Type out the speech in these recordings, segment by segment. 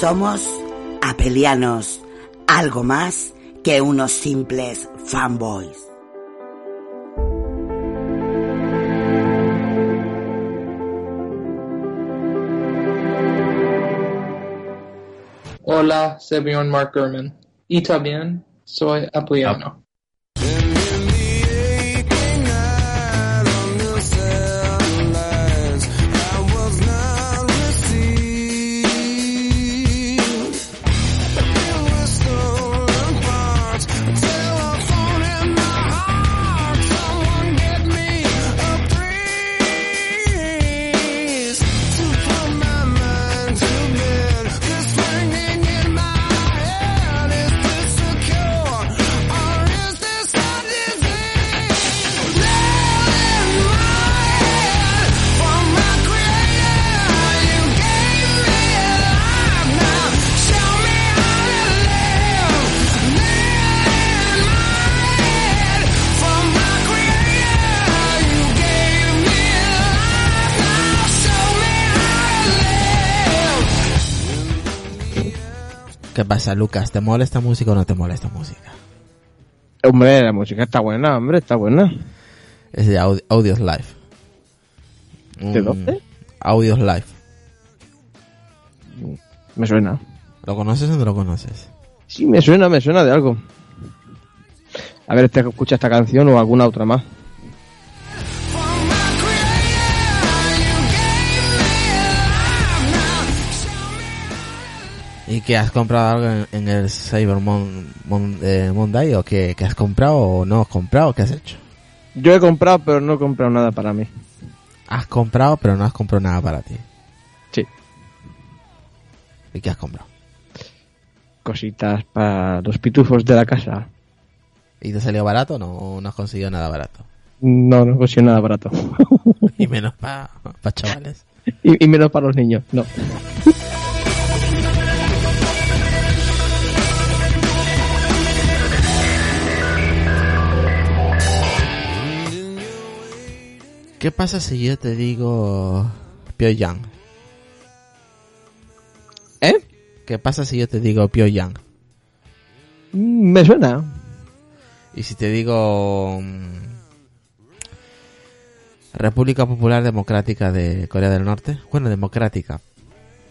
Somos apelianos, algo más que unos simples fanboys. Hola, soy Mark Gurman. Y también soy apeliano. Pasa, Lucas? ¿Te molesta música o no te molesta música? Hombre, la música está buena, hombre, está buena. Es de Audi- Audios Live. ¿De Mm, dónde? Audios Live. Me suena. ¿Lo conoces o no lo conoces? Sí, me suena, me suena de algo. A ver, este escucha esta canción o alguna otra más. ¿Y que has comprado algo en, en el Cyber Mon- Mon- eh, Monday o que, que has comprado o no has comprado? ¿Qué has hecho? Yo he comprado, pero no he comprado nada para mí. Has comprado pero no has comprado nada para ti. Sí. ¿Y qué has comprado? Cositas para los pitufos de la casa. ¿Y te salió barato o no, no has conseguido nada barato? No, no consigo nada barato. Y menos para chavales. y, y menos para los niños, no. ¿Qué pasa si yo te digo Pyongyang? ¿Eh? ¿Qué pasa si yo te digo Pyongyang? Mm, Me suena. Y si te digo mm, República Popular Democrática de Corea del Norte, bueno, democrática.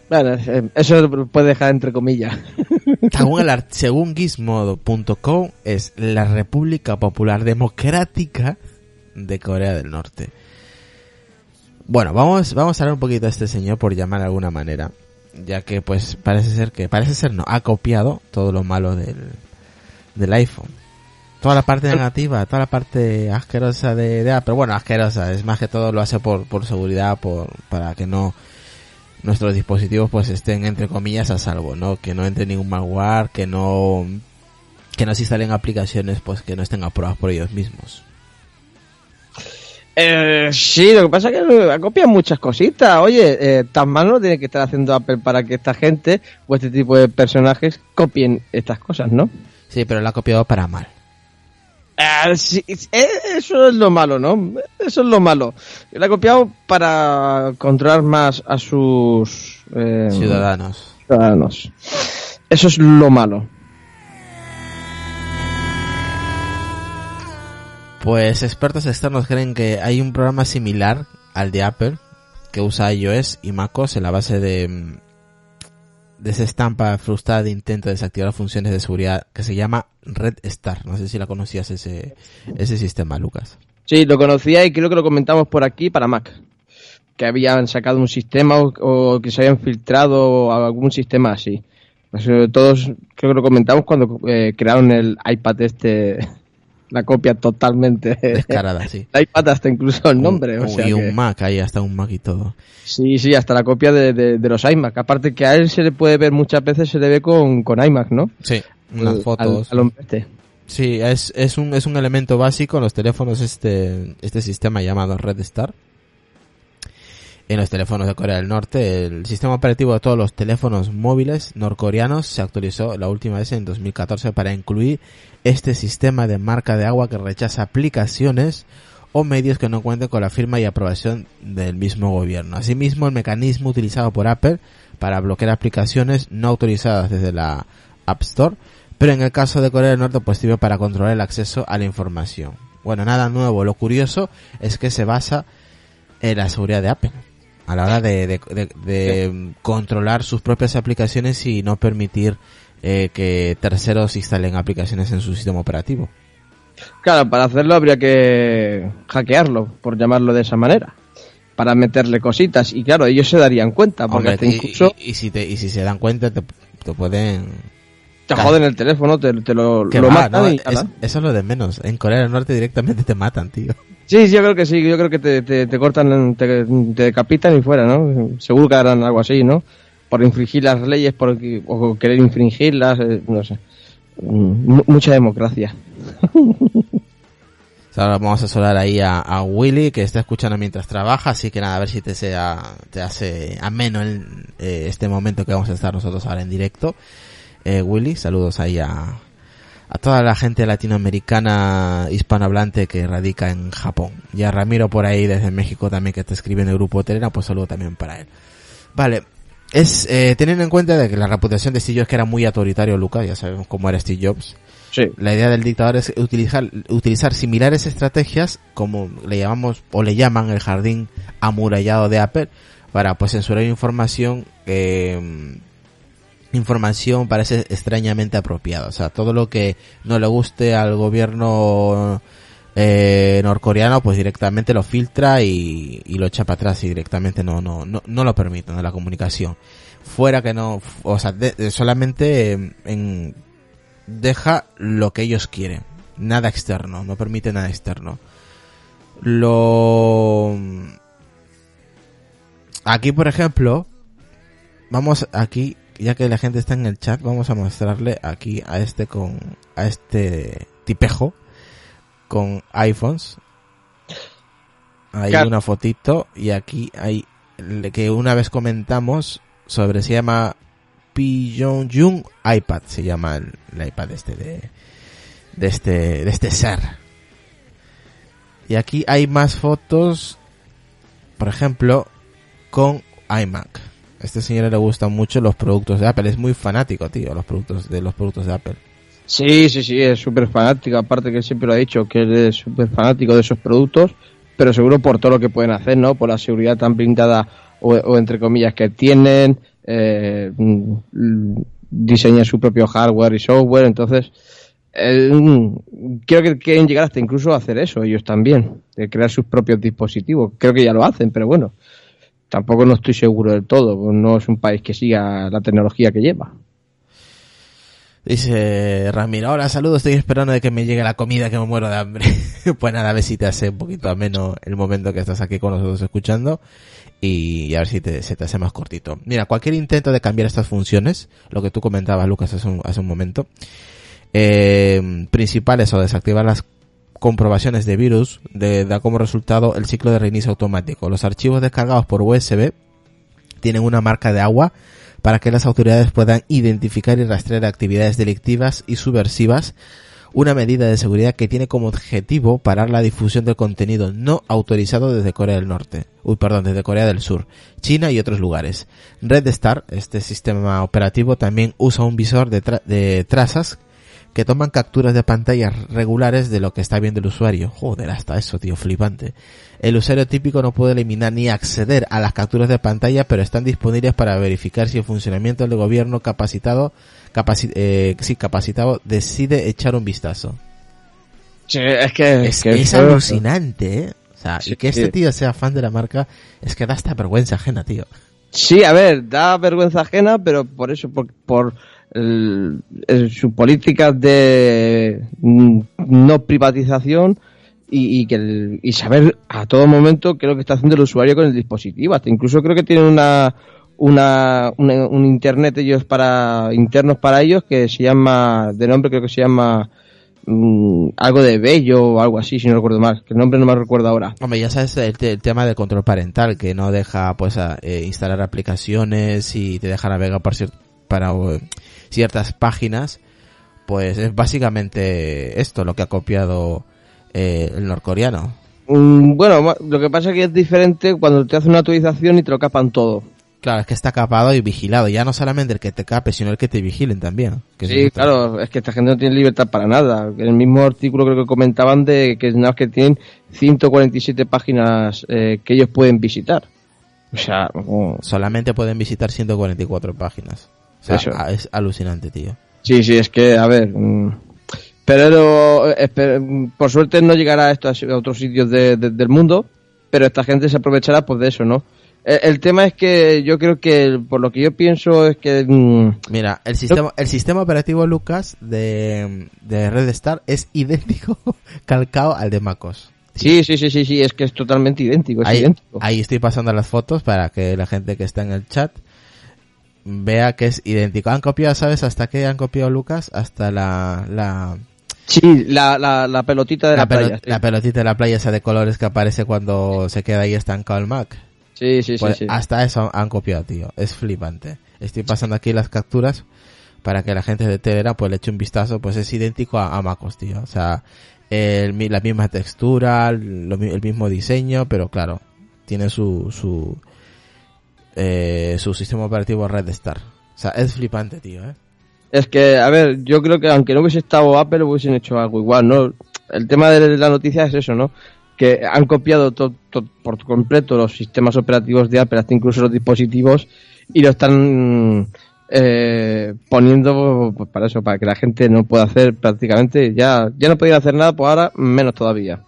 Bueno, eh, eso lo puede dejar entre comillas. Según, el según Gizmodo.com es la República Popular Democrática de Corea del Norte. Bueno, vamos, vamos a hablar un poquito de este señor por llamar de alguna manera, ya que pues parece ser que, parece ser no, ha copiado todo lo malo del, del iPhone. Toda la parte negativa, toda la parte asquerosa de, de Apple, bueno, asquerosa, es más que todo lo hace por, por seguridad, por, para que no, nuestros dispositivos pues estén entre comillas a salvo, ¿no? Que no entre ningún malware, que no que no se instalen aplicaciones pues que no estén aprobadas por ellos mismos. Eh, sí, lo que pasa es que eh, copian muchas cositas. Oye, eh, tan mal no tiene que estar haciendo Apple para que esta gente o este tipo de personajes copien estas cosas, ¿no? Sí, pero lo ha copiado para mal. Ah, sí, eh, eso es lo malo, ¿no? Eso es lo malo. Lo ha copiado para controlar más a sus eh, Ciudadanos. ciudadanos. Eso es lo malo. Pues expertos externos creen que hay un programa similar al de Apple que usa iOS y macOS en la base de mm, de esa estampa frustrada de intento de desactivar funciones de seguridad que se llama Red Star. No sé si la conocías ese ese sistema, Lucas. Sí, lo conocía y creo que lo comentamos por aquí para Mac. Que habían sacado un sistema o, que se habían filtrado algún sistema así. Todos creo que lo comentamos cuando eh, crearon el iPad este, la copia totalmente. Descarada, sí. El iPad hasta incluso el nombre. Un- o sea y que- un Mac, ahí hasta un Mac y todo. Sí, sí, hasta la copia de, de- de los iMac. Aparte que a él se le puede ver muchas veces, se le ve con, con iMac, ¿no? Sí, unas Al- fotos. Al, al hombre este. Sí, es, es, un, es un elemento básico en los teléfonos este, este sistema llamado Red Star. En los teléfonos de Corea del Norte, el sistema operativo de todos los teléfonos móviles norcoreanos se actualizó la última vez en 2014 para incluir este sistema de marca de agua que rechaza aplicaciones o medios que no cuenten con la firma y aprobación del mismo gobierno. Asimismo, el mecanismo utilizado por Apple para bloquear aplicaciones no autorizadas desde la App Store, pero en el caso de Corea del Norte pues sirve para controlar el acceso a la información. Bueno, nada nuevo. Lo curioso es que se basa en la seguridad de Apple a la hora de, de- de- de controlar sus propias aplicaciones y no permitir eh, que terceros instalen aplicaciones en su sistema operativo. Claro, para hacerlo habría que hackearlo, por llamarlo de esa manera. Para meterle cositas. Y claro, ellos se darían cuenta, porque Hombre, hasta incluso y- y si te, y si se dan cuenta te, te pueden... te joden el teléfono, te, te lo, Que lo va, matan no, y es- ala. eso es lo de menos. En Corea del Norte directamente te matan, tío. Sí, yo creo que sí, yo creo que te, te, cortan, te, decapitan y fuera, ¿no? Seguro que harán algo así, ¿no? Por infringir las leyes, por, querer infringirlas, eh, no sé. Mm, mu- mucha democracia. Ahora vamos a saludar ahí a, a Willy que está escuchando mientras trabaja, así que nada, a ver si te sea, te hace ameno el, eh, este momento que vamos a estar nosotros ahora en directo. Eh, Willy, saludos ahí a, a toda la gente latinoamericana hispanohablante que radica en Japón. Y a Ramiro por ahí desde México también que te escribe en el grupo Telena, pues saludo también para él. Vale, es eh, teniendo en cuenta de que la reputación de Steve Jobs que era muy autoritario, Lucas, ya sabemos cómo era Steve Jobs. Sí. La idea del dictador es utilizar, utilizar similares estrategias, como le llamamos, o le llaman el jardín amurallado de Apple, para pues censurar información, eh, información parece extrañamente apropiada. O sea, todo lo que no le guste al gobierno eh, norcoreano, pues directamente lo filtra y, lo echa para atrás y directamente no, no, no, no lo permite, ¿no? la comunicación. Fuera que no, o sea, solamente eh, en, deja lo que ellos quieren. Nada externo, no permite nada externo. Lo... Aquí, por ejemplo, vamos aquí, ya que la gente está en el chat, vamos a mostrarle aquí a este con, a este tipejo con iPhones. Hay Claro. una fotito y aquí hay que una vez comentamos sobre se llama Pyongyang iPad se llama el, el iPad este de de este de este ser y aquí hay más fotos por ejemplo con iMac este señor le gustan mucho los productos de Apple es muy fanático tío los productos de los productos de Apple Sí, sí, sí, es súper fanático, aparte que siempre lo ha dicho, que es súper fanático de esos productos, pero seguro por todo lo que pueden hacer, ¿no? Por la seguridad tan blindada o, entre comillas que tienen, eh, diseñan su propio hardware y software, entonces creo que quieren llegar hasta incluso a hacer eso ellos también, de crear sus propios dispositivos. Creo que ya lo hacen, pero bueno, tampoco no estoy seguro del todo, no es un país que siga la tecnología que lleva. Dice Ramiro, hola, saludos, estoy esperando de que me llegue la comida que me muero de hambre. pues nada, a ver si te hace un poquito ameno el momento que estás aquí con nosotros escuchando y a ver si te, se te hace más cortito. Mira, cualquier intento de cambiar estas funciones, lo que tú comentabas Lucas hace un, hace un momento, eh, principales o desactivar las comprobaciones de virus, de, da como resultado el ciclo de reinicio automático. Los archivos descargados por USB tienen una marca de agua para que las autoridades puedan identificar y rastrear actividades delictivas y subversivas, una medida de seguridad que tiene como objetivo parar la difusión del contenido no autorizado desde Corea del Norte, uy, perdón, desde Corea del Sur, China y otros lugares. Red Star, este sistema operativo, también usa un visor de, tra de trazas que toman capturas de pantalla regulares de lo que está viendo el usuario. Joder, hasta eso, tío, flipante. El usuario típico no puede eliminar ni acceder a las capturas de pantalla, pero están disponibles para verificar si el funcionamiento del gobierno capacitado, capaci eh, sí, capacitado decide echar un vistazo. Sí, es que Es, que es alucinante, ¿eh? O sea, Sí, y que este tío sea fan de la marca es que da hasta vergüenza ajena, tío. Sí, a ver, da vergüenza ajena, pero por eso, por, por el- el- su política de mm, no privatización y, y que el- y saber a todo momento qué es lo que está haciendo el usuario con el dispositivo. Hasta incluso creo que tienen una, una, una- un internet ellos para internos para ellos que se llama de nombre creo que se llama mm, algo de bello o algo así si no recuerdo mal que el nombre no me recuerdo ahora ya sabes el, el tema del control parental, que no deja pues a, eh, instalar aplicaciones y te deja navegar cier- para eh, ciertas páginas, pues es básicamente esto lo que ha copiado eh, el norcoreano. Mm, Bueno, lo que pasa es que es diferente cuando te hace una actualización y te lo capan todo. Claro, es que está capado y vigilado, ya no solamente el que te cape, sino el que te vigilen también. que Sí, es claro, es que esta gente no tiene libertad para nada. En el mismo artículo creo que comentaban de que nada más que tienen 147 páginas eh, que ellos pueden visitar. O sea, no- Solamente pueden visitar 144 páginas. O sea, Eso. a- es alucinante, tío. sí, sí, es que, a ver, mm, pero eh, por suerte no llegará esto a a otros sitios de- de- del mundo, pero esta gente se aprovechará pues de eso, ¿no? El, el tema es que yo creo que, por lo que yo pienso, es que... mm, Mira, el sistema, el sistema operativo Lucas de, de Red Star es idéntico, calcado al de MacOS. Sí, sí, sí, sí, sí, es que es totalmente idéntico, es Ahí, idéntico. ahí estoy pasando las fotos para que la gente que está en el chat vea que es idéntico. Han copiado, ¿sabes hasta qué han copiado Lucas? Hasta la, la, Sí, la, la, la pelotita de la, playa. sí. la pelotita de la playa esa de colores que aparece cuando se queda ahí estancado el Mac. Sí, sí, sí, Pues sí. hasta eso han copiado, tío. Es flipante. Estoy pasando aquí las capturas para que la gente de Telegram pues le eche un vistazo. Pues es idéntico a, a MacOS, tío. O sea, el la misma textura, mi- el mismo diseño, pero claro, tiene su, su, eh, su sistema operativo Red Star. O sea, es flipante, tío, eh. Es que, a ver, yo creo que aunque no hubiese estado Apple, hubiesen hecho algo igual, ¿no? El tema de la noticia es eso, ¿no? Que han copiado to- por completo los sistemas operativos de Apple, hasta incluso los dispositivos, y lo están eh, poniendo pues, para eso, para que la gente no pueda hacer prácticamente, ya, ya no podía hacer nada, pues ahora menos todavía.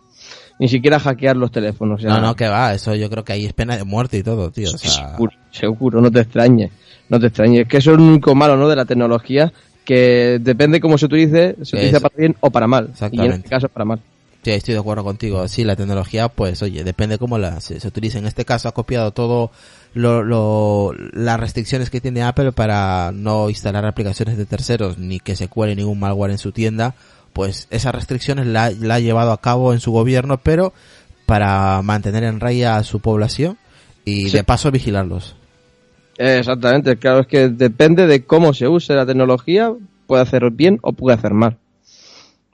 Ni siquiera hackear los teléfonos. ya. No, no, que va, eso yo creo que ahí es pena de muerte y todo, tío. O sea, Seguro, seguro, no te extrañes. No te extrañes. Es que eso es lo único malo, ¿no? De la tecnología, que depende cómo se utilice, se utiliza para bien o para mal. Y en Exactamente. este caso para mal. Sí, estoy de acuerdo contigo. Sí, la tecnología, pues, oye, depende cómo la, se, se utilice. En este caso ha copiado todo lo, lo, las restricciones que tiene Apple para no instalar aplicaciones de terceros ni que se cuele ningún malware en su tienda. Pues esas restricciones la, la ha llevado a cabo en su gobierno, pero para mantener en raya a su población y Sí. de paso vigilarlos. Eh, Exactamente, claro, es que depende de cómo se use la tecnología, puede hacer bien o puede hacer mal.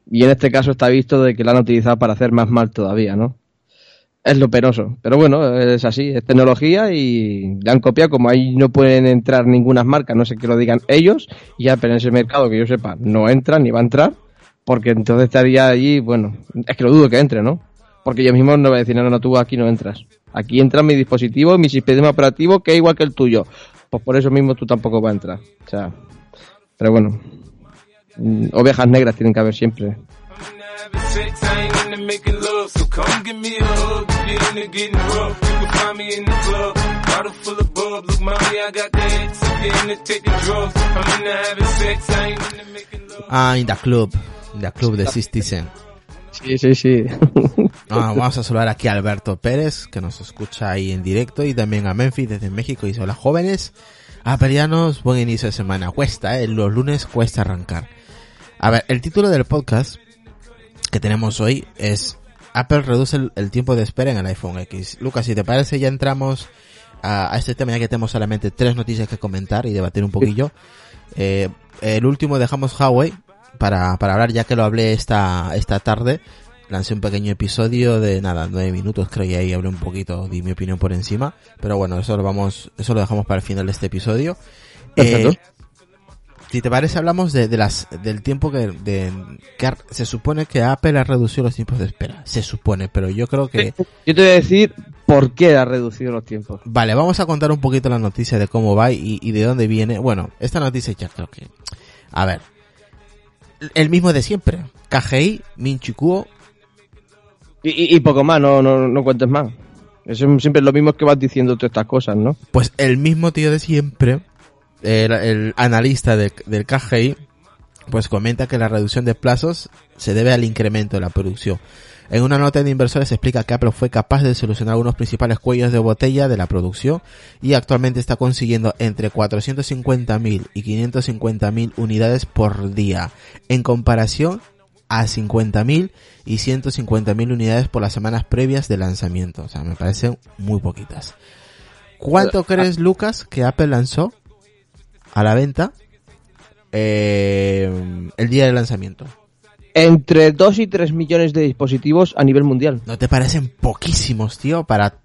Y en este caso está visto de que la han utilizado para hacer más mal todavía, ¿no? Es lo penoso. Pero bueno, es así, es tecnología y le han copiado. Como ahí no pueden entrar ninguna marca, no sé qué lo digan ellos, y Apple en ese mercado que yo sepa no entra ni va a entrar, porque entonces estaría allí, bueno, es que lo dudo que entre, ¿no? Porque yo mismo no voy a decir, no, no, tú aquí no entras. Aquí entra mi dispositivo, mi sistema operativo, que es igual que el tuyo. Pues por eso mismo tú tampoco vas a entrar. O sea, pero bueno, mm, ovejas negras tienen que haber siempre. Ah, in the club. The club de 60 Cent. Sí, sí, sí. Ah, vamos a saludar aquí a Alberto Pérez, que nos escucha ahí en directo, y también a Memphis desde México. Y dice, hola jóvenes, aperianos, buen inicio de semana. Cuesta, ¿eh? los lunes cuesta arrancar. A ver, el título del podcast que tenemos hoy es Apple reduce el, el tiempo de espera en el iPhone X. Lucas, si te parece, ya entramos a, a este tema, ya que tenemos solamente tres noticias que comentar y debatir un poquillo. Eh, el último dejamos Huawei para, para hablar, ya que lo hablé esta, esta tarde. Lancé un pequeño episodio de nada, nueve minutos creo y ahí hablé un poquito, di mi opinión por encima. Pero bueno, eso lo vamos, eso lo dejamos para el final de este episodio. Perfecto. Eh, si te parece, hablamos de, de las, del tiempo que, de, que se supone que Apple ha reducido los tiempos de espera. Se supone, pero yo creo que, Yo te voy a decir por qué ha reducido los tiempos. Vale, vamos a contar un poquito la noticia de cómo va y, y de dónde viene. Bueno, esta noticia ya creo que... A ver. El mismo de siempre. KGI, Minchikuo. Y, y- y poco más, no, no, no cuentes más. Es siempre lo mismo que vas diciendo todas estas cosas, ¿no? Pues el mismo tío de siempre, el, el analista de- del KGI, pues comenta que la reducción de plazos se debe al incremento de la producción. En una nota de inversores se explica que Apple fue capaz de solucionar algunos principales cuellos de botella de la producción y actualmente está consiguiendo entre 450.000 y 550.000 unidades por día, en comparación a 50.000 y 150.000 unidades por las semanas previas de lanzamiento. O sea, me parecen muy poquitas. ¿Cuánto crees, Lucas, que Apple lanzó a la venta eh, el día del lanzamiento? Entre 2 y 3 millones de dispositivos a nivel mundial. ¿No te parecen poquísimos, tío, para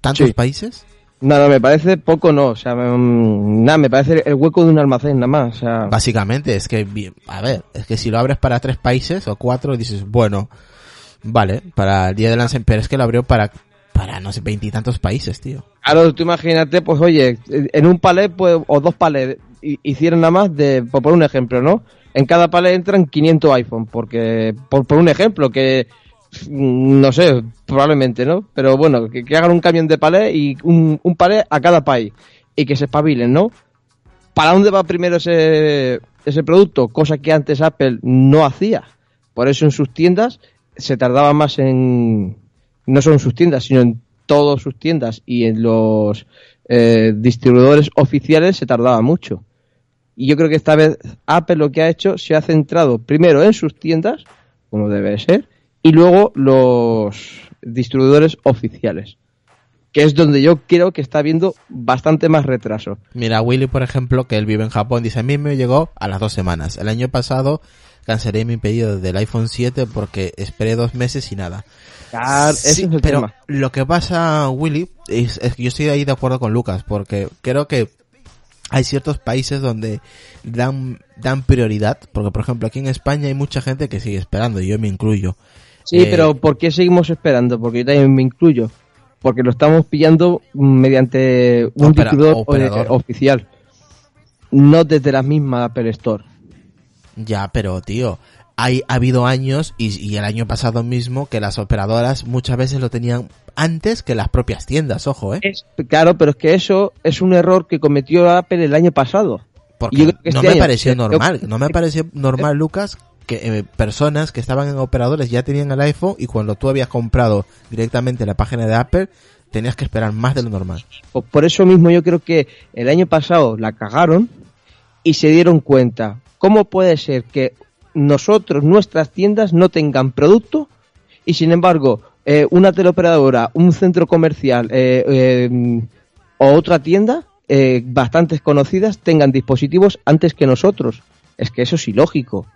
tantos Sí. países? No, no, me parece poco, no. O sea, mm, nada, me parece el hueco de un almacén, nada más. O sea, Básicamente, es que, a ver, es que si lo abres para tres países o cuatro, dices, bueno, vale, para el día del lanzamiento, pero es que lo abrió para, para, no sé, veintitantos países, tío. Claro, tú imagínate, pues oye, en un palet pues, o dos palets hi- hicieron nada más de, por un ejemplo, ¿no? En cada palet entran 500 iPhone, porque, por, por un ejemplo, que, mm, no sé, probablemente, ¿no? Pero bueno, que, hagan un camión de palet y un, un a cada país y que se espabilen, ¿no? ¿Para dónde va primero ese, ese producto? Cosa que antes Apple no hacía. Por eso en sus tiendas se tardaba más en, no solo en sus tiendas, sino en todas sus tiendas y en los eh, distribuidores oficiales se tardaba mucho. Y yo creo que esta vez Apple lo que ha hecho se ha centrado primero en sus tiendas, como debe ser, y luego los distribuidores oficiales, que es donde yo creo que está habiendo bastante más retraso. Mira, Willy, por ejemplo, que él vive en Japón, dice, a mí me llegó a las dos semanas. El año pasado cancelé mi pedido del iPhone 7 porque esperé dos meses y nada. Claro, Sí, pero tema. lo que pasa, Willy, es, es que yo estoy ahí de acuerdo con Lucas, porque creo que hay ciertos países donde dan, dan prioridad, porque por ejemplo aquí en España hay mucha gente que sigue esperando, y yo me incluyo. Sí, Eh, pero ¿por qué seguimos esperando? Porque yo también me incluyo. Porque lo estamos pillando mediante un Opera- operador. oficial. No desde la misma Apple Store. Ya, pero tío, hay, ha habido años, y, y el año pasado mismo, que las operadoras muchas veces lo tenían antes que las propias tiendas, ojo, eh. Es, claro, pero es que eso es un error que cometió Apple el año pasado. Porque yo no este me año- pareció normal, no me pareció normal, Lucas, que eh, personas que estaban en operadores ya tenían el iPhone y cuando tú habías comprado directamente la página de Apple, tenías que esperar más de lo normal. Por eso mismo yo creo que el año pasado la cagaron y se dieron cuenta. ¿Cómo puede ser que nosotros, nuestras tiendas, no tengan producto y sin embargo eh, una teleoperadora, un centro comercial eh, eh, o otra tienda, eh, bastantes conocidas, tengan dispositivos antes que nosotros? Es que eso es ilógico.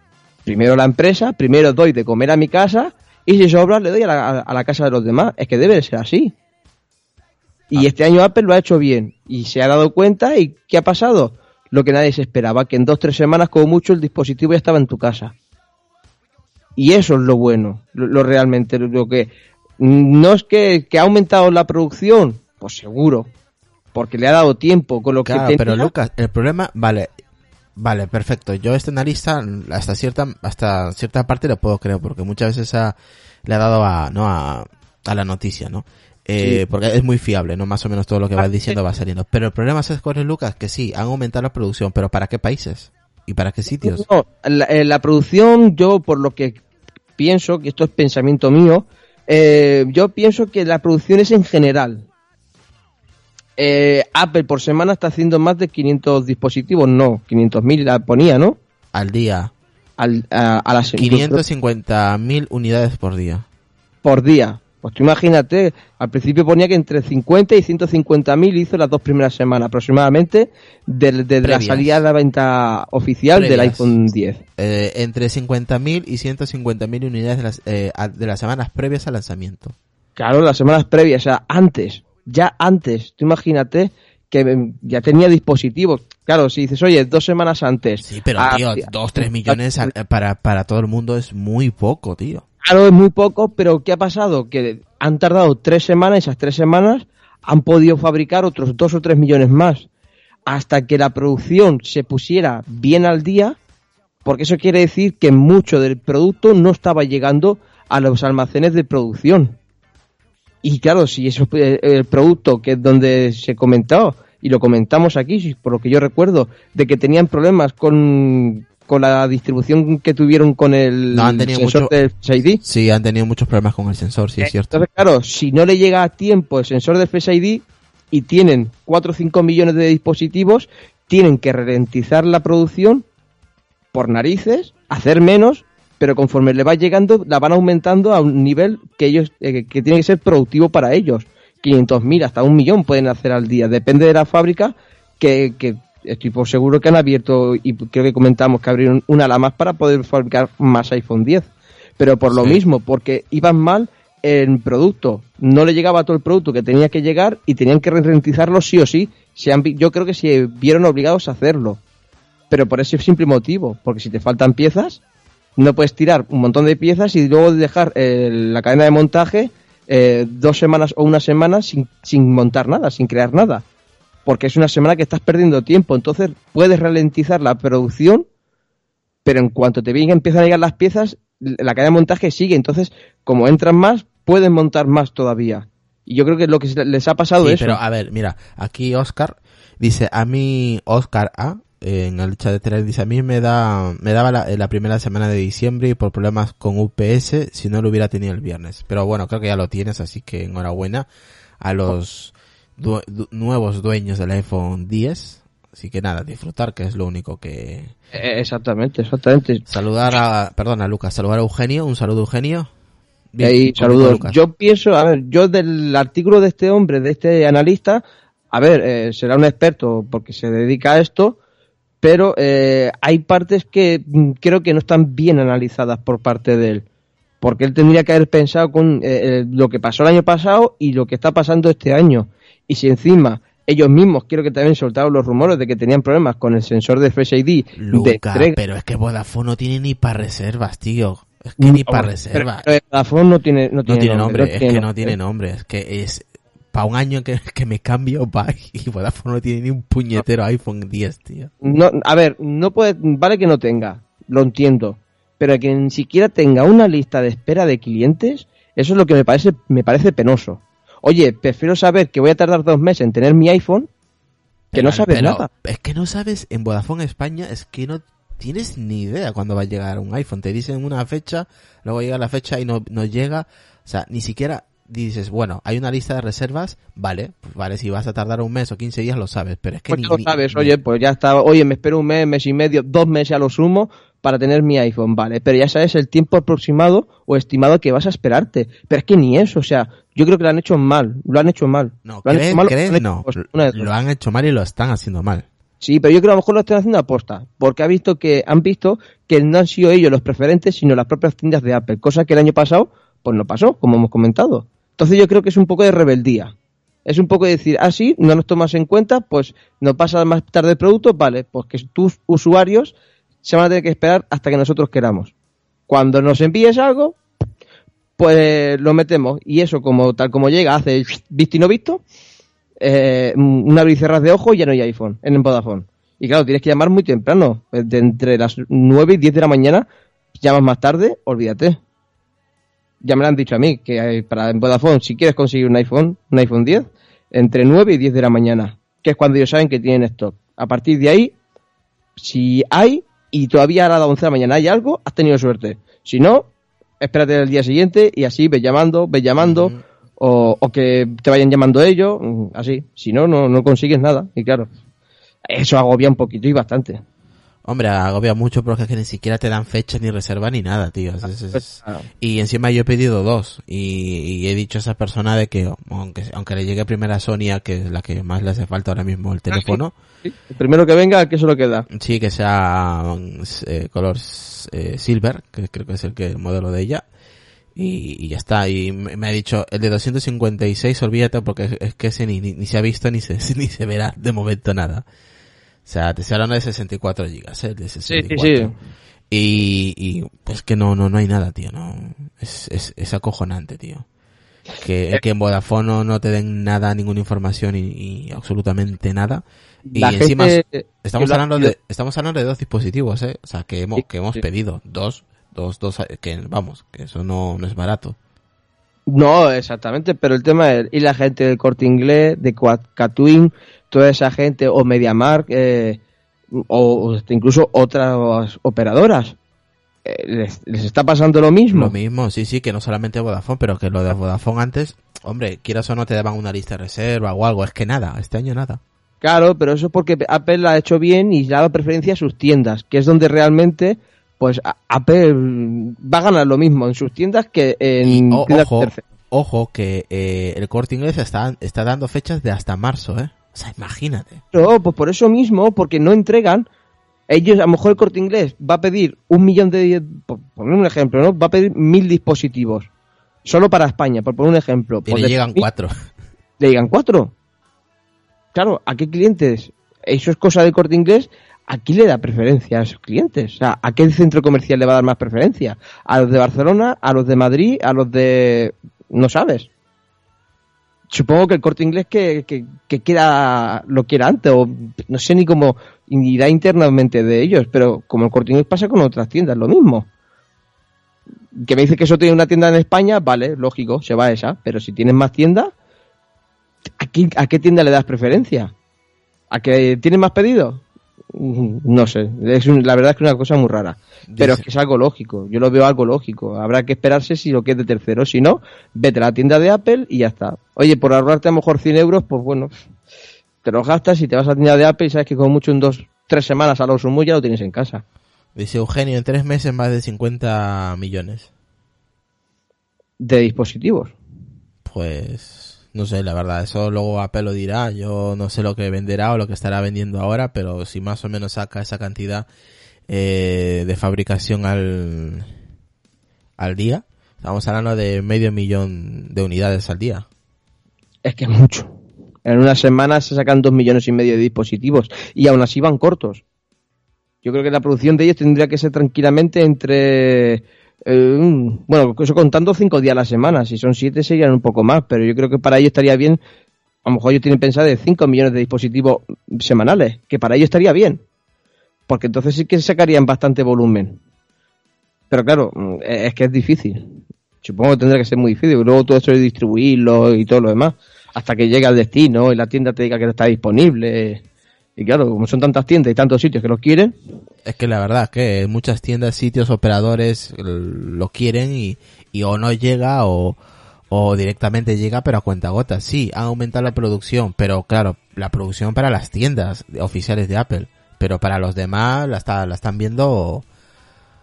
Primero la empresa, primero doy de comer a mi casa y si sobra le doy a la, a la casa de los demás. Es que debe de ser así. Y este año Apple lo ha hecho bien y se ha dado cuenta y ¿qué ha pasado? Lo que nadie se esperaba, que en dos tres semanas como mucho el dispositivo ya estaba en tu casa. Y eso es lo bueno, lo, lo realmente, lo que no es que, que ha aumentado la producción, pues seguro, porque le ha dado tiempo con lo Claro, que pero tenía. Lucas, el problema, vale, vale, perfecto. Yo este analista hasta cierta hasta cierta parte lo puedo creer porque muchas veces ha- le ha dado a no a, a la noticia, ¿no? Eh, Sí. Porque es muy fiable, ¿no? Más o menos todo lo que va diciendo va saliendo. Pero el problema es es, Lucas, que sí, han aumentado la producción, pero ¿para qué países? ¿Y para qué sitios? No, la, eh, la producción, yo por lo que pienso, que esto es pensamiento mío, eh, yo pienso que la producción es en general. Eh, Apple por semana está haciendo más de 500 dispositivos, no, 500.000 la ponía, ¿no? Al día. Al, a, a la se- 550.000 unidades por día. por día. Pues tú imagínate, al principio ponía que entre 50 y 150.000 hizo las dos primeras semanas aproximadamente de, de la salida de la venta oficial del iPhone 10. Eh, entre 50.000 y 150.000 unidades de las, eh, a- de las semanas previas al lanzamiento. Claro, las semanas previas, o sea, antes, ya antes, tú imagínate que mm, ya tenía dispositivos. Claro, si dices, oye, dos semanas antes. Sí, pero ah, tío, 2, 3 millones a- para, para todo el mundo es muy poco, tío. Claro, es muy poco, pero ¿qué ha pasado? Que han tardado tres semanas, esas tres semanas han podido fabricar otros dos o tres millones más. Hasta que la producción se pusiera bien al día, porque eso quiere decir que mucho del producto no estaba llegando a los almacenes de producción. Y claro, si eso el producto que es donde se comentó, y lo comentamos aquí, por lo que yo recuerdo, de que tenían problemas con, con la distribución que tuvieron con el No, han tenido sensor mucho- del Face ID. Sí, han tenido muchos problemas con el sensor, sí, es cierto. Entonces, claro, si no le llega a tiempo el sensor de Face ID y tienen 4 o 5 millones de dispositivos, tienen que ralentizar la producción por narices, hacer menos, pero conforme le va llegando, la van aumentando a un nivel que ellos eh, que tiene que ser productivo para ellos. 500.000 hasta un millón pueden hacer al día. Depende de la fábrica que, que estoy por seguro que han abierto y creo que comentamos que abrieron una ala más para poder fabricar más iPhone 10. Pero por lo Sí. mismo, porque iban mal en producto. No le llegaba todo el producto que tenía que llegar y tenían que ralentizarlo sí o sí. Se han yo creo que se vieron obligados a hacerlo. Pero por ese simple motivo, porque si te faltan piezas, no puedes tirar un montón de piezas y luego dejar eh, la cadena de montaje eh, dos semanas o una semana sin, sin montar nada, sin crear nada. Porque es una semana que estás perdiendo tiempo. Entonces puedes ralentizar la producción, pero en cuanto te vengan, empiezan a llegar las piezas, la cadena de montaje sigue. Entonces, como entran más, pueden montar más todavía. Y yo creo que es lo que les ha pasado Sí, eso. pero a ver, mira, aquí Oscar dice, a mí, Oscar A, en el chat de Telegram dice, a mí me da, me daba la, la primera semana de diciembre y por problemas con UPS si no lo hubiera tenido el viernes. Pero bueno, creo que ya lo tienes, así que enhorabuena a los du- nuevos dueños del iPhone 10. Así que nada, disfrutar, que es lo único que... Eh, exactamente, exactamente. Saludar a, perdona Lucas, saludar a Eugenio, un saludo Eugenio. Bien, saludos. Lucas. Yo pienso, a ver, yo del artículo de este hombre, de este analista, a ver, eh, será un experto porque se dedica a esto, pero eh, hay partes que mm, creo que no están bien analizadas por parte de él. Porque él tendría que haber pensado con eh, eh, lo que pasó el año pasado y lo que está pasando este año. Y si encima ellos mismos, quiero que también soltaron los rumores de que tenían problemas con el sensor de Face ID Luca, pero es que Vodafone no tiene ni para reservas, tío. Es que ni para reservas. Pero Vodafone no tiene, no No tiene, tiene nombre, es que no tiene nombre, es que es para un año que, que me cambio y Vodafone no tiene ni un puñetero iPhone 10, tío. No, a ver, no puede, vale que no tenga, lo entiendo, pero que ni siquiera tenga una lista de espera de clientes, eso es lo que me parece, me parece penoso. Oye, prefiero saber que voy a tardar dos meses en tener mi iPhone que no sabes pero nada. Es que no sabes, en Vodafone España es que no tienes ni idea cuándo va a llegar un iPhone. Te dicen una fecha, luego llega la fecha y no, no llega. O sea, ni siquiera dices, bueno, hay una lista de reservas, vale, pues vale, si vas a tardar un mes o 15 días lo sabes, pero es que Pues ni, lo sabes, ni- oye, pues ya está, oye, me espero un mes, mes y medio, dos meses a lo sumo para tener mi iPhone, vale, pero ya sabes el tiempo aproximado o estimado que vas a esperarte, pero es que ni eso, o sea, yo creo que lo han hecho mal, lo han hecho mal. No, lo han ¿crees? hecho mal, o ¿crees? lo han No, hecho- pues, lo han hecho mal y lo están haciendo mal. Sí, pero yo creo que a lo mejor lo están haciendo aposta, porque ha visto que han visto que no han sido ellos los preferentes, sino las propias tiendas de Apple, cosa que el año pasado Pues no pasó, como hemos comentado. Entonces yo creo que es un poco de rebeldía. Es un poco de decir, ah, sí, no nos tomas en cuenta, pues no pasa más tarde el producto, vale, pues que tus usuarios se van a tener que esperar hasta que nosotros queramos. Cuando nos envíes algo, pues lo metemos. Y eso, como tal como llega, hace visto y no visto, eh, un abrir y cerrar de ojo y ya no hay iPhone en Vodafone. Y claro, tienes que llamar muy temprano, de entre las 9 y 10 de la mañana, llamas más tarde, olvídate. Ya me lo han dicho a mí, que para en Vodafone, si quieres conseguir un iPhone, un iPhone 10, entre 9 y 10 de la mañana, que es cuando ellos saben que tienen stock. A partir de ahí, si hay, y todavía a las 11 de la mañana hay algo, has tenido suerte. Si no, espérate el día siguiente y así ves llamando, ves llamando, o, o que te vayan llamando ellos, mm, así. Si no, no, no consigues nada. Y claro, eso agobia un poquito y bastante. Hombre, agobia mucho porque es que ni siquiera te dan fecha ni reserva ni nada, tío. Es- es- es- Ah. Y encima yo he pedido dos y, y he dicho a esa persona de que aunque, aunque le llegue primero a Sonia, que es la que más le hace falta ahora mismo el teléfono, Sí, El primero que venga, que eso lo queda. sí que sea mm, eh, color eh, silver, que creo que es el que el modelo de ella. Y, y ya está, y me ha dicho, el de 256 olvídate porque es, es que ese ni, ni, ni se ha visto ni se, ni se verá de momento nada. O sea, te estoy hablando de 64 gigas, ¿eh? De 64. sí. Y, y pues que no, no, no hay nada, tío, no. Es, es, es acojonante, tío. Que, que en Vodafone no, no te den nada, ninguna información y, y absolutamente nada. Y La encima estamos hablando de, estamos hablando de dos dispositivos, eh. O sea, que hemos, Sí, que hemos sí. pedido dos, dos, dos, eh, que vamos, que eso no, no es barato. No, exactamente, pero el tema es, y la gente del Corte Inglés, de Catwin, toda esa gente, o MediaMark, eh, o, incluso otras operadoras, eh, les, les está pasando lo mismo. Lo mismo, sí, sí, que no solamente Vodafone, pero que lo de Vodafone antes, hombre, quieras o no te daban una lista de reserva o algo, es que nada, este año nada. Claro, pero eso es porque Apple la ha hecho bien y le ha dado preferencia a sus tiendas, que es donde realmente, pues, Apple va a ganar lo mismo en sus tiendas que en Y, ojo, ojo, que eh, el corte inglés está, está dando fechas de hasta marzo, eh. O sea, imagínate. No, pues por eso mismo, porque no entregan. Ellos, a lo mejor el corte inglés va a pedir un millón de. Por poner un ejemplo, ¿no? Va a pedir mil dispositivos. Solo para España, por poner un ejemplo. Y le llegan cuatro. Le llegan cuatro. Claro, ¿a qué clientes? Eso es cosa del corte inglés. Aquí le da preferencia a esos clientes. O sea, ¿a qué centro comercial le va a dar más preferencia? ¿A los de Barcelona? ¿A los de Madrid? ¿A los de.? No sabes. Supongo que el corte inglés que, que, quiera, lo quiera antes, o no sé ni cómo irá internamente de ellos, pero como el corte inglés pasa con otras tiendas, lo mismo. Que me dice que eso tiene una tienda en España, vale, lógico, se va a esa, pero si tienes más tiendas, ¿a qué, a qué tienda le das preferencia? ¿A que tiene más pedidos? Mm, No sé, es un- la verdad es que es una cosa muy rara. Pero es que es algo lógico, yo lo veo algo lógico. Habrá que esperarse si lo que es de tercero. Si no, vete a la tienda de Apple y ya está. Oye, por ahorrarte a lo mejor 100 euros, pues bueno, te los gastas y te vas a la tienda de Apple y sabes que con mucho en dos, tres semanas a lo sumo ya lo tienes en casa. Dice Eugenio, en tres meses más de 50 millones. De dispositivos. Pues no sé, la verdad, eso luego Apple lo dirá. Yo no sé lo que venderá o lo que estará vendiendo ahora, pero si más o menos saca esa cantidad eh, de fabricación al, al día, estamos hablando de medio millón de unidades al día. Es que es mucho. En una semana se sacan dos millones y medio de dispositivos y aún así van cortos. Yo creo que la producción de ellos tendría que ser tranquilamente entre... eh, bueno, eso contando cinco días a la semana. Si son siete serían un poco más, pero yo creo que para ellos estaría bien... A lo mejor ellos tienen pensado de 5 millones de dispositivos semanales, que para ellos estaría bien. Porque entonces sí que sacarían bastante volumen. Pero claro, mm, es que es difícil. Supongo que tendrá que ser muy difícil. Luego todo eso de distribuirlo y todo lo demás. Hasta que llegue al destino y la tienda te diga que no está disponible. Y claro, como son tantas tiendas y tantos sitios que lo quieren, Es que la verdad es que muchas tiendas, sitios, operadores eh, lo quieren y, y o no llega o, o directamente llega pero a cuentagotas. Sí, han aumentado la producción, pero claro, la producción para las tiendas oficiales de Apple. Pero para los demás la, está, la están viendo,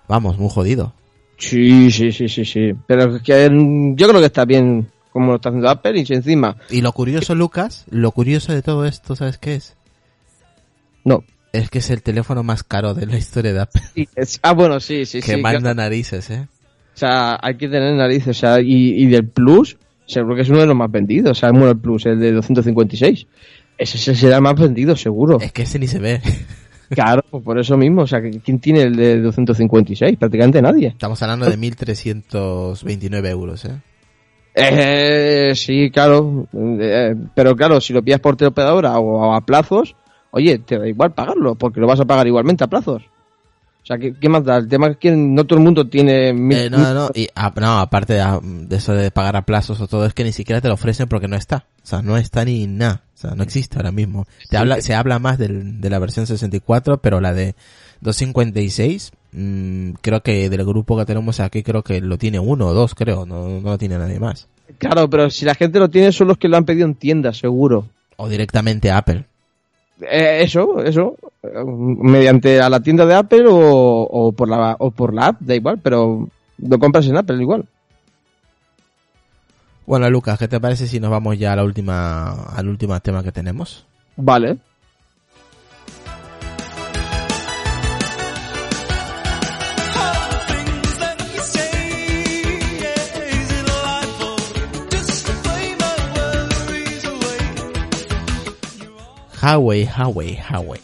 vamos, muy jodido. Sí, sí, sí, sí, sí. Pero que mm, yo creo que está bien como lo está haciendo Apple y encima, Y lo curioso, Lucas, lo curioso de todo esto, ¿sabes qué es? no. Es que es el teléfono más caro de la historia de Apple. Sí, es- ah, bueno, sí, sí, que sí. manda claro. narices, ¿eh? O sea, hay que tener narices. O sea, y, y del Plus, seguro que es uno de los más vendidos. O sea, el Mono Plus, el de 256. Ese, ese será el más vendido, seguro. Es que ese ni se ve. Claro, pues por eso mismo. O sea, que ¿quién tiene el de 256? Prácticamente nadie. Estamos hablando de 1.329 euros, ¿eh? Eh, sí, claro. Eh, pero claro, si lo pillas por teleoperadora o a plazos, oye, te da igual pagarlo, porque lo vas a pagar igualmente a plazos. O sea, ¿qué, qué más da? El tema es que no todo el mundo tiene... mil- Eh, no, no, no, y, ah, no, aparte de, ah, de eso de pagar a plazos o todo, es que ni siquiera te lo ofrecen porque no está. O sea, no está ni nada. O sea, no existe ahora mismo. Te habla, se habla más del, de la versión 64, pero la de 256, mm, creo que del grupo que tenemos aquí, creo que lo tiene uno o dos, creo. No, no lo tiene nadie más. Claro, pero si la gente lo tiene son los que lo han pedido en tiendas, seguro. O directamente Apple. Eh, eso, eso. Mediante a la tienda de Apple o, o por la, o por la app, da igual, pero lo compras en Apple igual. Bueno, Lucas, ¿qué te parece si nos vamos ya a la última, al último tema que tenemos? Vale. Huawei, Huawei, Huawei.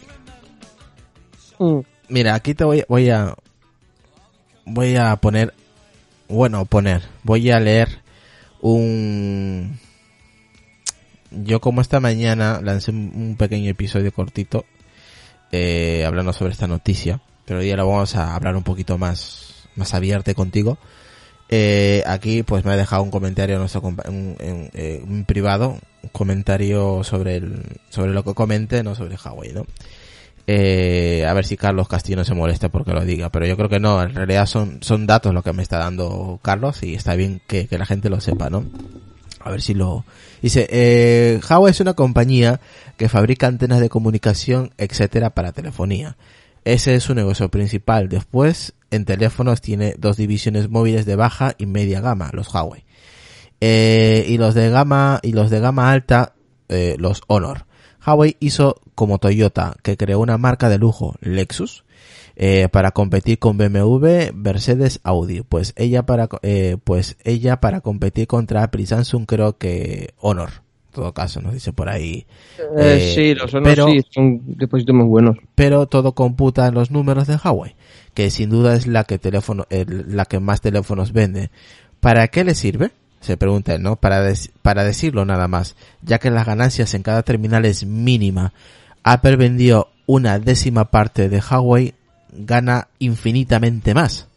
Mm. Mira, aquí te voy, voy a voy a poner bueno, poner, voy a leer un yo como esta mañana lancé un pequeño episodio cortito eh, hablando sobre esta noticia, pero hoy ya lo vamos a hablar un poquito más más abierto contigo. Eh, aquí pues me ha dejado un comentario nuestro un, en- eh, un privado, un comentario sobre el sobre lo que comente, no sobre Huawei, ¿no? Eh, a ver si Carlos Castillo no se molesta porque lo diga, pero yo creo que no, en realidad son, son datos lo que me está dando Carlos y está bien que, que la gente lo sepa, ¿no? A ver si lo... Dice, eh, Huawei es una compañía que fabrica antenas de comunicación, etcétera, para telefonía. Ese es su negocio principal. Después, en teléfonos tiene dos divisiones móviles de baja y media gama, los Huawei. Eh, y los de gama, y los de gama alta, eh, los Honor. Huawei hizo como Toyota, que creó una marca de lujo, Lexus, eh, para competir con BMW, Mercedes, Audi. Pues ella para, pues ella para competir contra Apple Samsung creo que Honor. Todo caso, nos dice por ahí. Eh, Eh, sí, los Honor pero- sí, son dispositivos muy buenos. pero todo computa en los números de Huawei, que sin duda es la que teléfono, el- la que más teléfonos vende. ¿Para qué le sirve? Se pregunta él, ¿no? Para, des- para decirlo nada más, ya que las ganancias en cada terminal es mínima. Apple vendió una décima parte de Huawei, gana infinitamente más.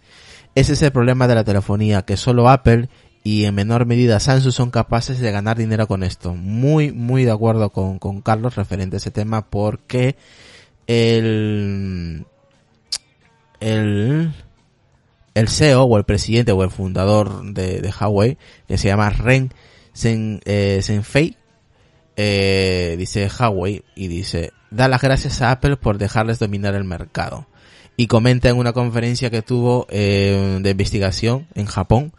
Ese es el problema de la telefonía, que solo Apple y en menor medida Samsung son capaces de ganar dinero con esto. Muy, muy de acuerdo con, con Carlos referente a ese tema porque el, el, el CEO o el presidente o el fundador de, de Huawei, que se llama Ren Sen, eh, Senfei, eh, dice Huawei y dice, da las gracias a Apple por dejarles dominar el mercado. Y comenta en una conferencia que tuvo eh, de investigación en Japón,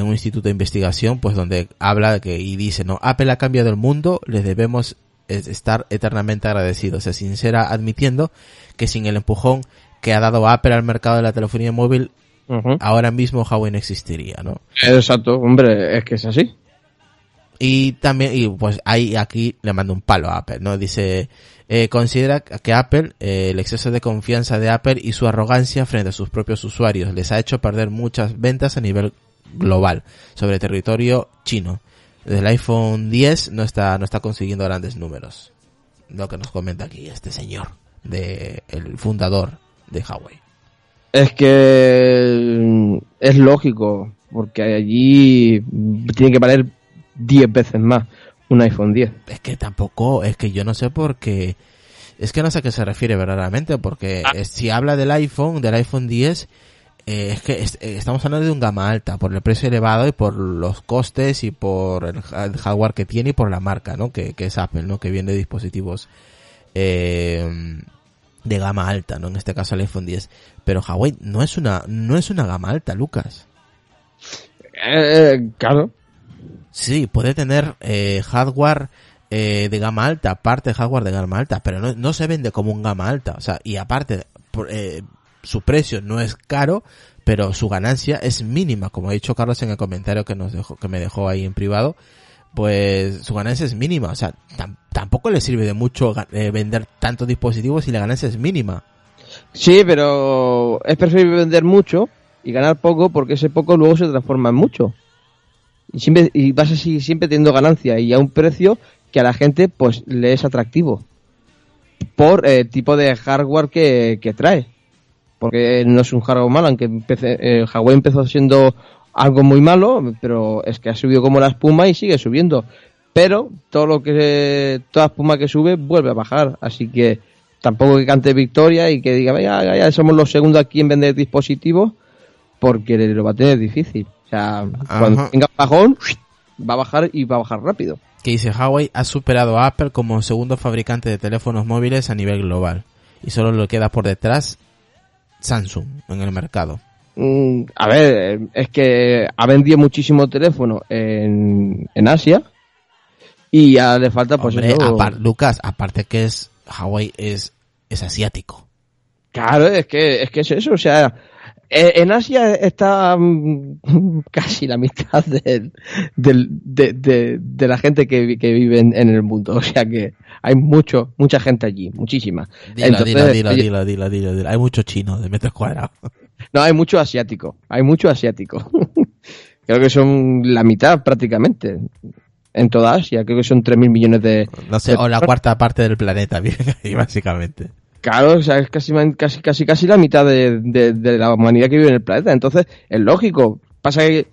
en un instituto de investigación, pues donde habla que y dice, no, Apple ha cambiado el mundo, les debemos es- estar eternamente agradecidos. Se sincera admitiendo que sin el empujón que ha dado Apple al mercado de la telefonía móvil, ahora mismo Huawei no existiría, ¿no? Exacto, hombre, es que es así. Y también, y pues ahí aquí le mando un palo a Apple, ¿no? Dice, eh, considera que Apple, eh, el exceso de confianza de Apple y su arrogancia frente a sus propios usuarios les ha hecho perder muchas ventas a nivel global sobre territorio chino. El iPhone 10 no está, no está consiguiendo grandes números. Lo que nos comenta aquí este señor, de, el fundador de Huawei. Es que mm, es lógico, porque allí tiene que valer 10 veces más un iPhone 10. Es que tampoco, es que yo no sé por qué. Es que no sé a qué se refiere verdaderamente, porque eh, si habla del iPhone, del iPhone 10, eh, es que es- eh, estamos hablando de un gama alta, por el precio elevado y por los costes y por el, ha- el hardware que tiene y por la marca, ¿no? Que, que es Apple, ¿no? Que viene de dispositivos eh, de gama alta, ¿no? En este caso el iPhone 10. Pero Huawei no es una, no es una gama alta, Lucas. Eh, claro. Sí, puede tener eh, hardware eh, de gama alta, parte de hardware de gama alta, pero no, no se vende como un gama alta. O sea, y aparte, por- eh, su precio no es caro, pero su ganancia es mínima, como ha dicho Carlos en el comentario que nos dejó, que me dejó ahí en privado, pues su ganancia es mínima, o sea, tam- tampoco le sirve de mucho eh, vender tantos dispositivos si la ganancia es mínima. Sí, pero es preferible vender mucho y ganar poco porque ese poco luego se transforma en mucho. Y, siempre, y vas así siempre teniendo ganancia y a un precio que a la gente pues le es atractivo por el tipo de hardware que, que trae. Porque no es un hardware malo, aunque empecé, eh, Huawei empezó siendo algo muy malo, pero es que ha subido como la espuma y sigue subiendo. Pero todo lo que toda espuma que sube vuelve a bajar, así que tampoco que cante victoria y que diga, "Vaya, ya, somos los segundos aquí en vender dispositivos, porque lo va a tener difícil. O sea, cuando tenga bajón, va a bajar y va a bajar rápido. Que dice Huawei ha superado a Apple como segundo fabricante de teléfonos móviles a nivel global y solo le queda por detrás Samsung en el mercado. Mm, a ver, es que ha vendido muchísimo teléfono en, en Asia y ya le falta pues Hombre, eso. apar- Lucas, aparte que es Huawei es es asiático. Claro, es que es que es eso, o sea, en Asia está mm, casi la mitad de, de- de la gente que, vi- que vive en, en el mundo, o sea que hay mucho, mucha gente allí, muchísima. Dilo, Entonces, oye, dilo, dilo, dilo, dilo. Hay mucho chino de metros cuadrados. No, hay mucho asiático, hay mucho asiático. creo que son la mitad prácticamente en toda Asia, creo que son 3.000 millones de... No sé, o la cuarta parte del planeta, básicamente. Claro, o sea, es casi, casi, casi, casi la mitad de, de- de la humanidad que vive en el planeta. Entonces, es lógico. Pasa que,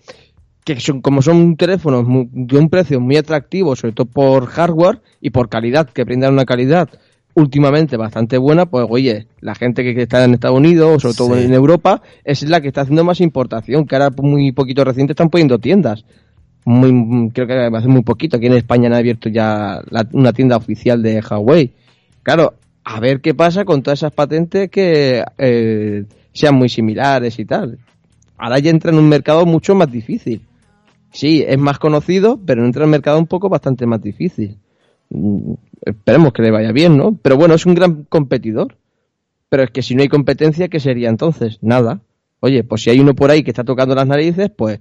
que son, como son teléfonos de un precio muy atractivo, sobre todo por hardware y por calidad, que brindan una calidad últimamente bastante buena, pues oye, la gente que, que está en Estados Unidos, o sobre todo Sí. en Europa, es la que está haciendo más importación, que ahora muy poquito reciente están poniendo tiendas. Muy, creo que hace muy poquito, aquí en España han abierto ya la- una tienda oficial de Huawei. Claro, a ver qué pasa con todas esas patentes que eh, sean muy similares y tal. Ahora ya entra en un mercado mucho más difícil. Sí, es más conocido, pero entra en un mercado un poco bastante más difícil. Mm, Esperemos que le vaya bien, ¿no? Pero bueno, es un gran competidor. Pero es que si no hay competencia, ¿qué sería entonces? Nada. Oye, pues si hay uno por ahí que está tocando las narices, pues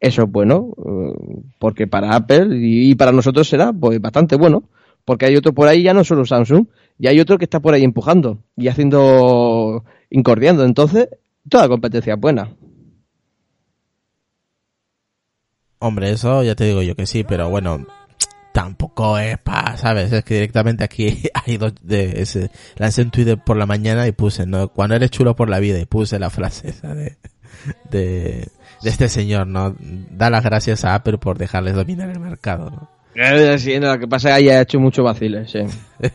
eso es bueno. eh, Porque para Apple y y para nosotros será pues bastante bueno. Porque hay otro por ahí, ya no solo Samsung, y hay otro que está por ahí empujando y haciendo, incordiando. Entonces, toda competencia es buena. Hombre, eso ya te digo yo que sí, pero bueno, tampoco es para, ¿sabes? Es que directamente aquí hay dos de ese, lancé un Twitter por la mañana y puse, ¿no? Cuando eres chulo por la vida y puse la frase esa de, de, de este señor, ¿no? Da las gracias a Apple por dejarles dominar el mercado, ¿no? Eh, Sí, no, lo que pasa es que ella ha hecho mucho vaciles, sí.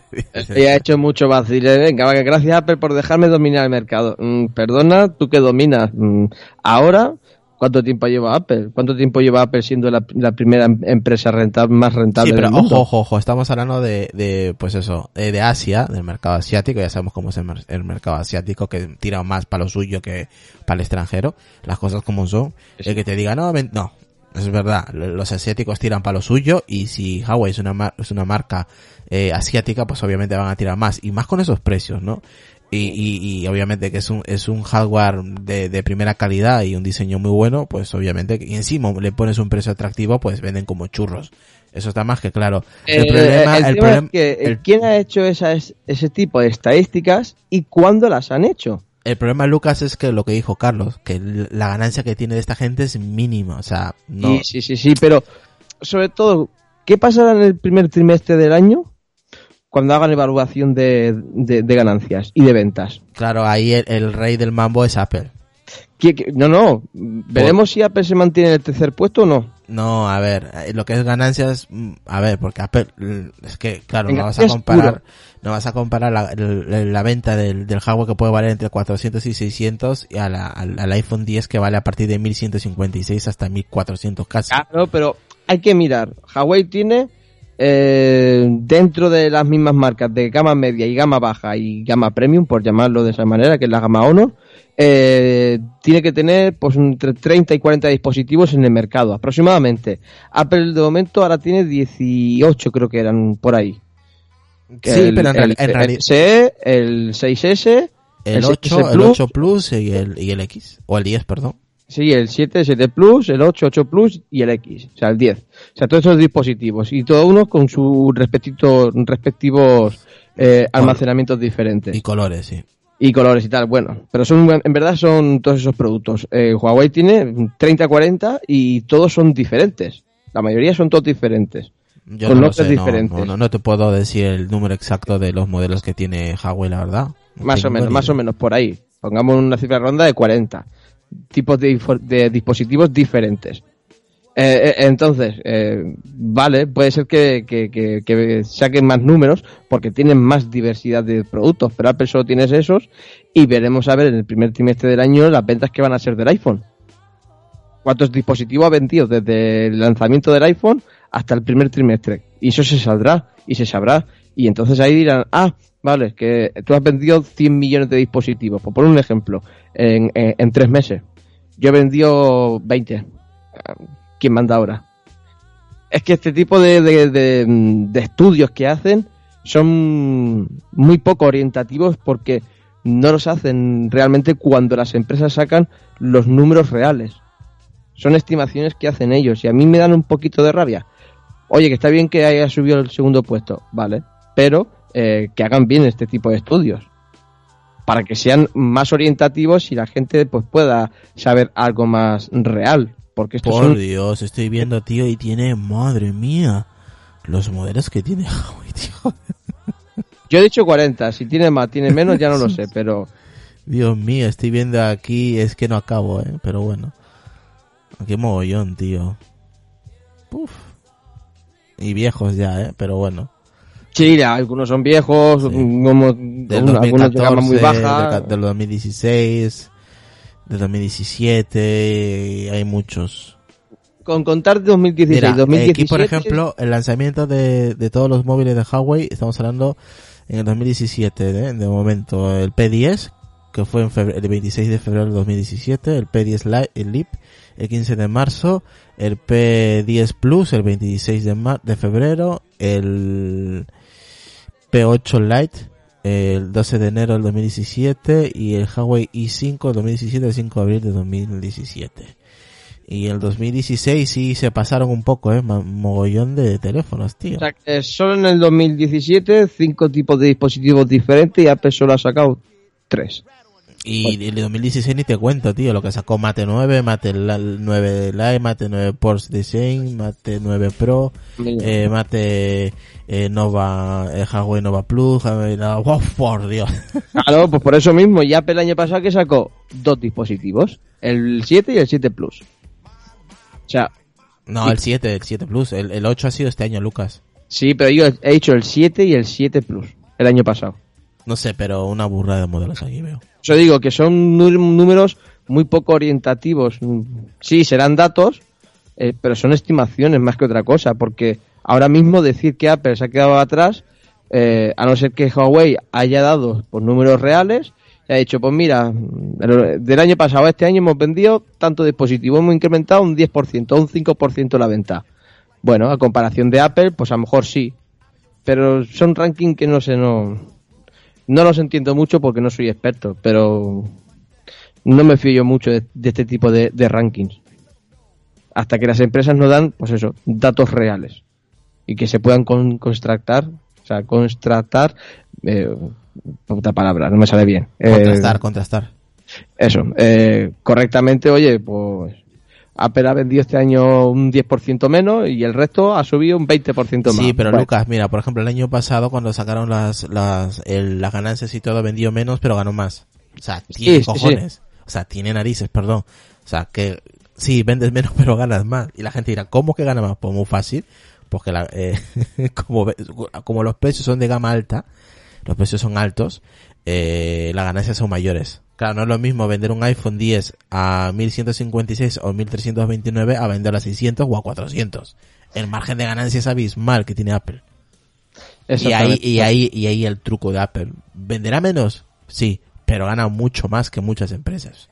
Ella ha hecho mucho vaciles. Venga, gracias Apple por dejarme dominar el mercado. Mm, perdona, tú que dominas. Mm, ahora, ¿cuánto tiempo lleva Apple? ¿Cuánto tiempo lleva Apple siendo la, la primera em- empresa rentable, más rentable Sí, pero del mundo? ojo, ojo, ojo, estamos hablando de, de pues eso, eh, de Asia, del mercado asiático, ya sabemos cómo es el, el mercado asiático, que tira más para lo suyo que para el extranjero, las cosas como son, el que te diga, no, ven- no, es verdad, lo- los asiáticos tiran para lo suyo, y si Huawei es una, mar- es una marca eh, asiática, pues obviamente van a tirar más, y más con esos precios, ¿no? Y, y, y obviamente que es un, es un hardware de, de primera calidad y un diseño muy bueno, pues obviamente, y encima le pones un precio atractivo, pues venden como churros. Eso está más que claro. El Eh, problema, el el tema problem- es que, el- ¿quién ha hecho esas, ese tipo de estadísticas y cuándo las han hecho? El problema, Lucas, es que lo que dijo Carlos, que la ganancia que tiene de esta gente es mínima, o sea, no. Sí, sí, sí, sí, pero sobre todo, ¿qué pasará en el primer trimestre del año cuando hagan evaluación de, de- de ganancias y de ventas? Claro, ahí el, el rey del mambo es Apple. ¿Qué- qué- No, no, veremos si Apple se mantiene en el tercer puesto o no. No, a ver, eh, lo que es ganancias, mm, a ver, porque Apple, mm, es que, claro, no vas a comparar, puro. no vas a comparar la, el- la venta del, del hardware que puede valer entre 400 y 600 y a la- al, al iPhone 10 que vale a partir de 1156 hasta 1400 casi. Claro, pero hay que mirar. Huawei tiene eh, dentro de las mismas marcas de gama media y gama baja y gama premium, por llamarlo de esa manera, que es la gama Honor, eh, tiene que tener pues entre 30 y 40 dispositivos en el mercado, aproximadamente. Apple de momento ahora tiene 18, creo que eran por ahí. Que Sí, el, pero en, real- el- en el realidad, SE, el 6S El El 8, 7 el Plus. 8 Plus y el, y el X. O el 10, perdón. Sí, el 7, 7 Plus, el 8, 8 Plus y el X, o sea, el 10. O sea, todos esos dispositivos y todo uno con sus respectivos, respectivos eh, almacenamientos diferentes. Y colores, sí. y colores y tal. Bueno, pero son en verdad son todos esos productos. Eh, Huawei tiene 30, 40 y todos son diferentes. La mayoría son todos diferentes. Yo Con no lo sé, diferentes. no, no, no te puedo decir el número exacto de los modelos que tiene Huawei, la verdad. No Más o menos, más o menos por ahí. Pongamos una cifra ronda de 40 tipos de, dispositivos diferentes. Eh, eh, entonces, eh, vale, puede ser que, que- que- que saquen más números porque tienen más diversidad de productos, pero Apple solo tiene esos y veremos a ver en el primer trimestre del año las ventas que van a ser del iPhone. ¿Cuántos dispositivos ha vendido desde el lanzamiento del iPhone hasta el primer trimestre? Y eso se saldrá y se sabrá. Y entonces ahí dirán, ah, vale, que tú has vendido 100 millones de dispositivos. Por poner un ejemplo, en, en- en tres meses. Yo he vendido 20. ¿Quién manda ahora? Es que este tipo de, de- de- de estudios que hacen son muy poco orientativos porque no los hacen realmente cuando las empresas sacan los números reales. Son estimaciones que hacen ellos y a mí me dan un poquito de rabia. Oye, que está bien que haya subido el segundo puesto, vale, pero eh, que hagan bien este tipo de estudios para que sean más orientativos y la gente pues pueda saber algo más real. Porque Por son Dios, estoy viendo, tío, y tiene, madre mía, los modelos que tiene Huawei, tío. Yo he dicho 40, si tiene más, tiene menos, ya no lo sé, pero Dios mío, estoy viendo aquí, es que no acabo, eh, pero bueno. Qué mogollón, tío. Uf. Y viejos ya, eh, pero bueno. Sí, algunos son viejos, Sí. como Del algunos de 2014, gama muy del, baja. ca- del 2016, del 2017, y hay muchos. Con contar 2016, Mira, 2017. aquí por ejemplo, el lanzamiento de, de todos los móviles de Huawei, estamos hablando en el 2017, ¿eh? de momento, el P10, que fue en febrero- el 26 de febrero del 2017, el P10 Lite, el LIP, el 15 de marzo, el P10 Plus, el 26 de, mar- de febrero, el P8 Lite, el 12 de enero del 2017, y el Huawei i5 del 2017, el 5 de abril de 2017. Y el 2016 sí se pasaron un poco, eh, mogollón de teléfonos, tío. O sea, que solo en el 2017, cinco tipos de dispositivos diferentes y Apple solo ha sacado tres. Y el 2016 ni te cuento, tío, lo que sacó Mate 9, Mate la- 9 Lite, Mate 9 Porsche Design, Mate 9 Pro, eh, Mate eh, Nova, eh, Huawei Nova Plus, ¡Wow, por Dios! Claro, pues por eso mismo, y Apple el año pasado que sacó dos dispositivos, el 7 y el 7 Plus. O sea, No, Sí. el 7, el 7 Plus, el, el 8 ha sido este año, Lucas. sí, pero yo he hecho el 7 y el 7 Plus el año pasado. No sé, pero una burrada de modelos aquí veo. Yo digo que son nú- números muy poco orientativos. Sí, serán datos, eh, pero son estimaciones más que otra cosa, porque ahora mismo decir que Apple se ha quedado atrás, eh, a no ser que Huawei haya dado pues, números reales, y ha dicho, pues mira, del año pasado a este año hemos vendido tanto dispositivo, hemos incrementado un 10%, un 5% la venta. Bueno, a comparación de Apple, pues a lo mejor sí, pero son rankings que no sé, no, no los entiendo mucho porque no soy experto, pero no me fío yo mucho de, de este tipo de, de rankings. Hasta que las empresas no dan, pues eso, datos reales. Y que se puedan con, constructar, o sea, constructar, eh, puta palabra, no me sale bien. Eh, Contrastar, contrastar. eso, eh, correctamente, oye, pues Apple ha vendido este año un 10% menos y el resto ha subido un 20% más. Sí, pero Lucas, mira, por ejemplo, el año pasado cuando sacaron las las, el- las ganancias y todo vendió menos, pero ganó más. O sea, tiene Sí, sí, cojones. O sea, tiene narices, perdón. O sea, que sí, vendes menos, pero ganas más. Y la gente dirá, ¿cómo que gana más? Pues muy fácil. Porque la, eh, como, como los precios son de gama alta, los precios son altos, eh, las ganancias son mayores. Claro, no es lo mismo vender un iPhone 10 a 1156 o 1329 a venderlo a 600 o a 400. El margen de ganancia es abismal que tiene Apple. Y ahí, y ahí, y ahí el truco de Apple. ¿Venderá menos? Sí, pero gana mucho más que muchas empresas.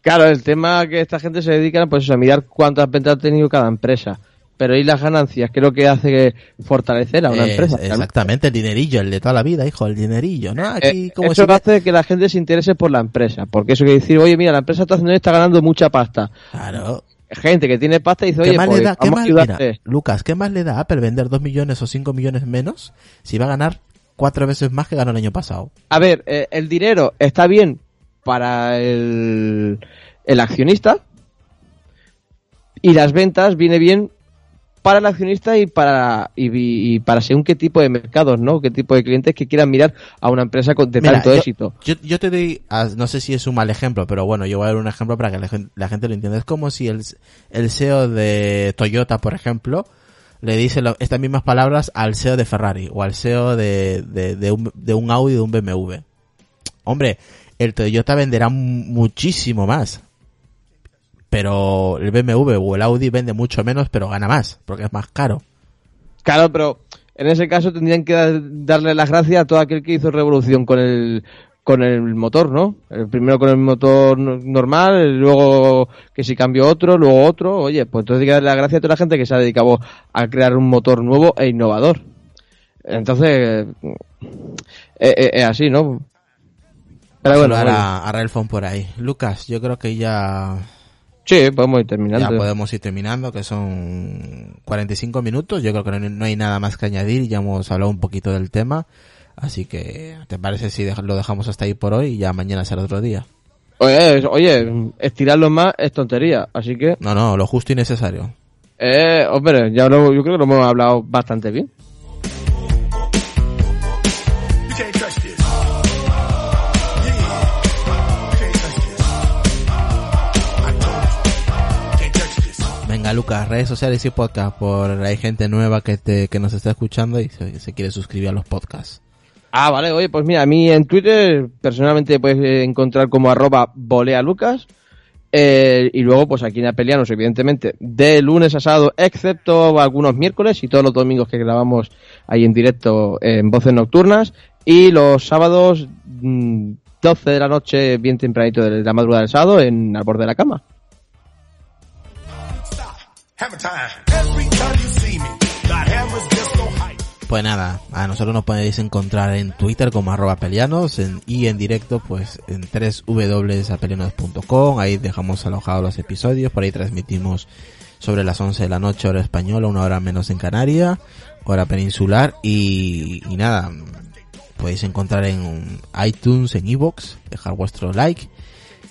Claro, el tema que esta gente se dedica pues eso, a mirar cuántas ventas ha tenido cada empresa. Pero ¿y las ganancias? ¿Qué es lo que hace fortalecer a una Es- empresa? exactamente, el dinerillo, el de toda la vida, hijo, el dinerillo, ¿no? Aquí, Eh, como eso si- hace que la gente se interese por la empresa, porque eso quiere decir, oye, mira, la empresa está haciendo está ganando mucha pasta. Claro. Gente que tiene pasta dice, ¿Qué oye, más pues, le da? ¿Qué vamos a más, ayudarte. mira, Lucas, ¿qué más le da a Apple vender 2 millones o 5 millones menos si va a ganar cuatro veces más que ganó el año pasado? A ver, eh, el dinero está bien para el, el accionista y las ventas viene bien para el accionista y para y, y para según qué tipo de mercados, ¿no? Qué tipo de clientes que quieran mirar a una empresa con de Mira, tanto yo- éxito. Yo, yo te doy, ah, no sé si es un mal ejemplo, pero bueno, yo voy a dar un ejemplo para que la gente, la gente lo entienda. Es como si el, el CEO de Toyota, por ejemplo, le dice lo- estas mismas palabras al CEO de Ferrari o al CEO de, de, de un, de un Audi de un BMW. Hombre, el Toyota venderá mu- muchísimo más. Pero el BMW o el Audi vende mucho menos, pero gana más, porque es más caro. Claro, pero en ese caso tendrían que dar- darle las gracias a todo aquel que hizo revolución con el con el motor, ¿no? El primero con el motor no- normal, luego que si cambió otro, luego otro, oye, pues entonces hay que darle las gracias a toda la gente que se ha dedicado a crear un motor nuevo e innovador. Entonces, eh, eh, es así, ¿no? Pero bueno. a, a Relfon por ahí. Lucas, yo creo que ya sí, podemos ir terminando. Ya podemos ir terminando, que son 45 minutos. Yo creo que no, no hay nada más que añadir. Ya hemos hablado un poquito del tema. Así que, ¿te parece si lo dejamos hasta ahí por hoy y ya mañana será otro día? Oye, oye, estirarlo más es tontería, así que, No, no, lo justo y necesario. eh, hombre, ya lo, yo creo que lo hemos hablado bastante bien. Lucas, redes sociales y podcast. Por hay gente nueva que te, que nos está escuchando y se, quiere suscribir a los podcasts. Ah, vale, oye, pues mira, a mí en Twitter personalmente puedes encontrar como arroba bolealucas. Eh, y luego, pues aquí en Apelianos, evidentemente, de lunes a sábado, excepto algunos miércoles y todos los domingos que grabamos ahí en directo en Voces Nocturnas. Y los sábados, mm, 12 de la noche, bien tempranito de la madrugada del sábado, en Al borde de la cama. Pues nada, a nosotros nos podéis encontrar en Twitter como arroba pelianos en, y en directo pues en www.apelianos.com, ahí dejamos alojados los episodios, por ahí transmitimos sobre las 11 de la noche hora española, una hora menos en Canaria, hora peninsular y, nada, podéis encontrar en iTunes, en iVoox, dejar vuestro like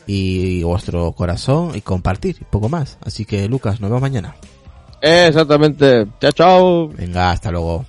y vuestro corazón y compartir y poco más. Así que Lucas, nos vemos mañana. Exactamente. Chao, chao. Venga, hasta luego.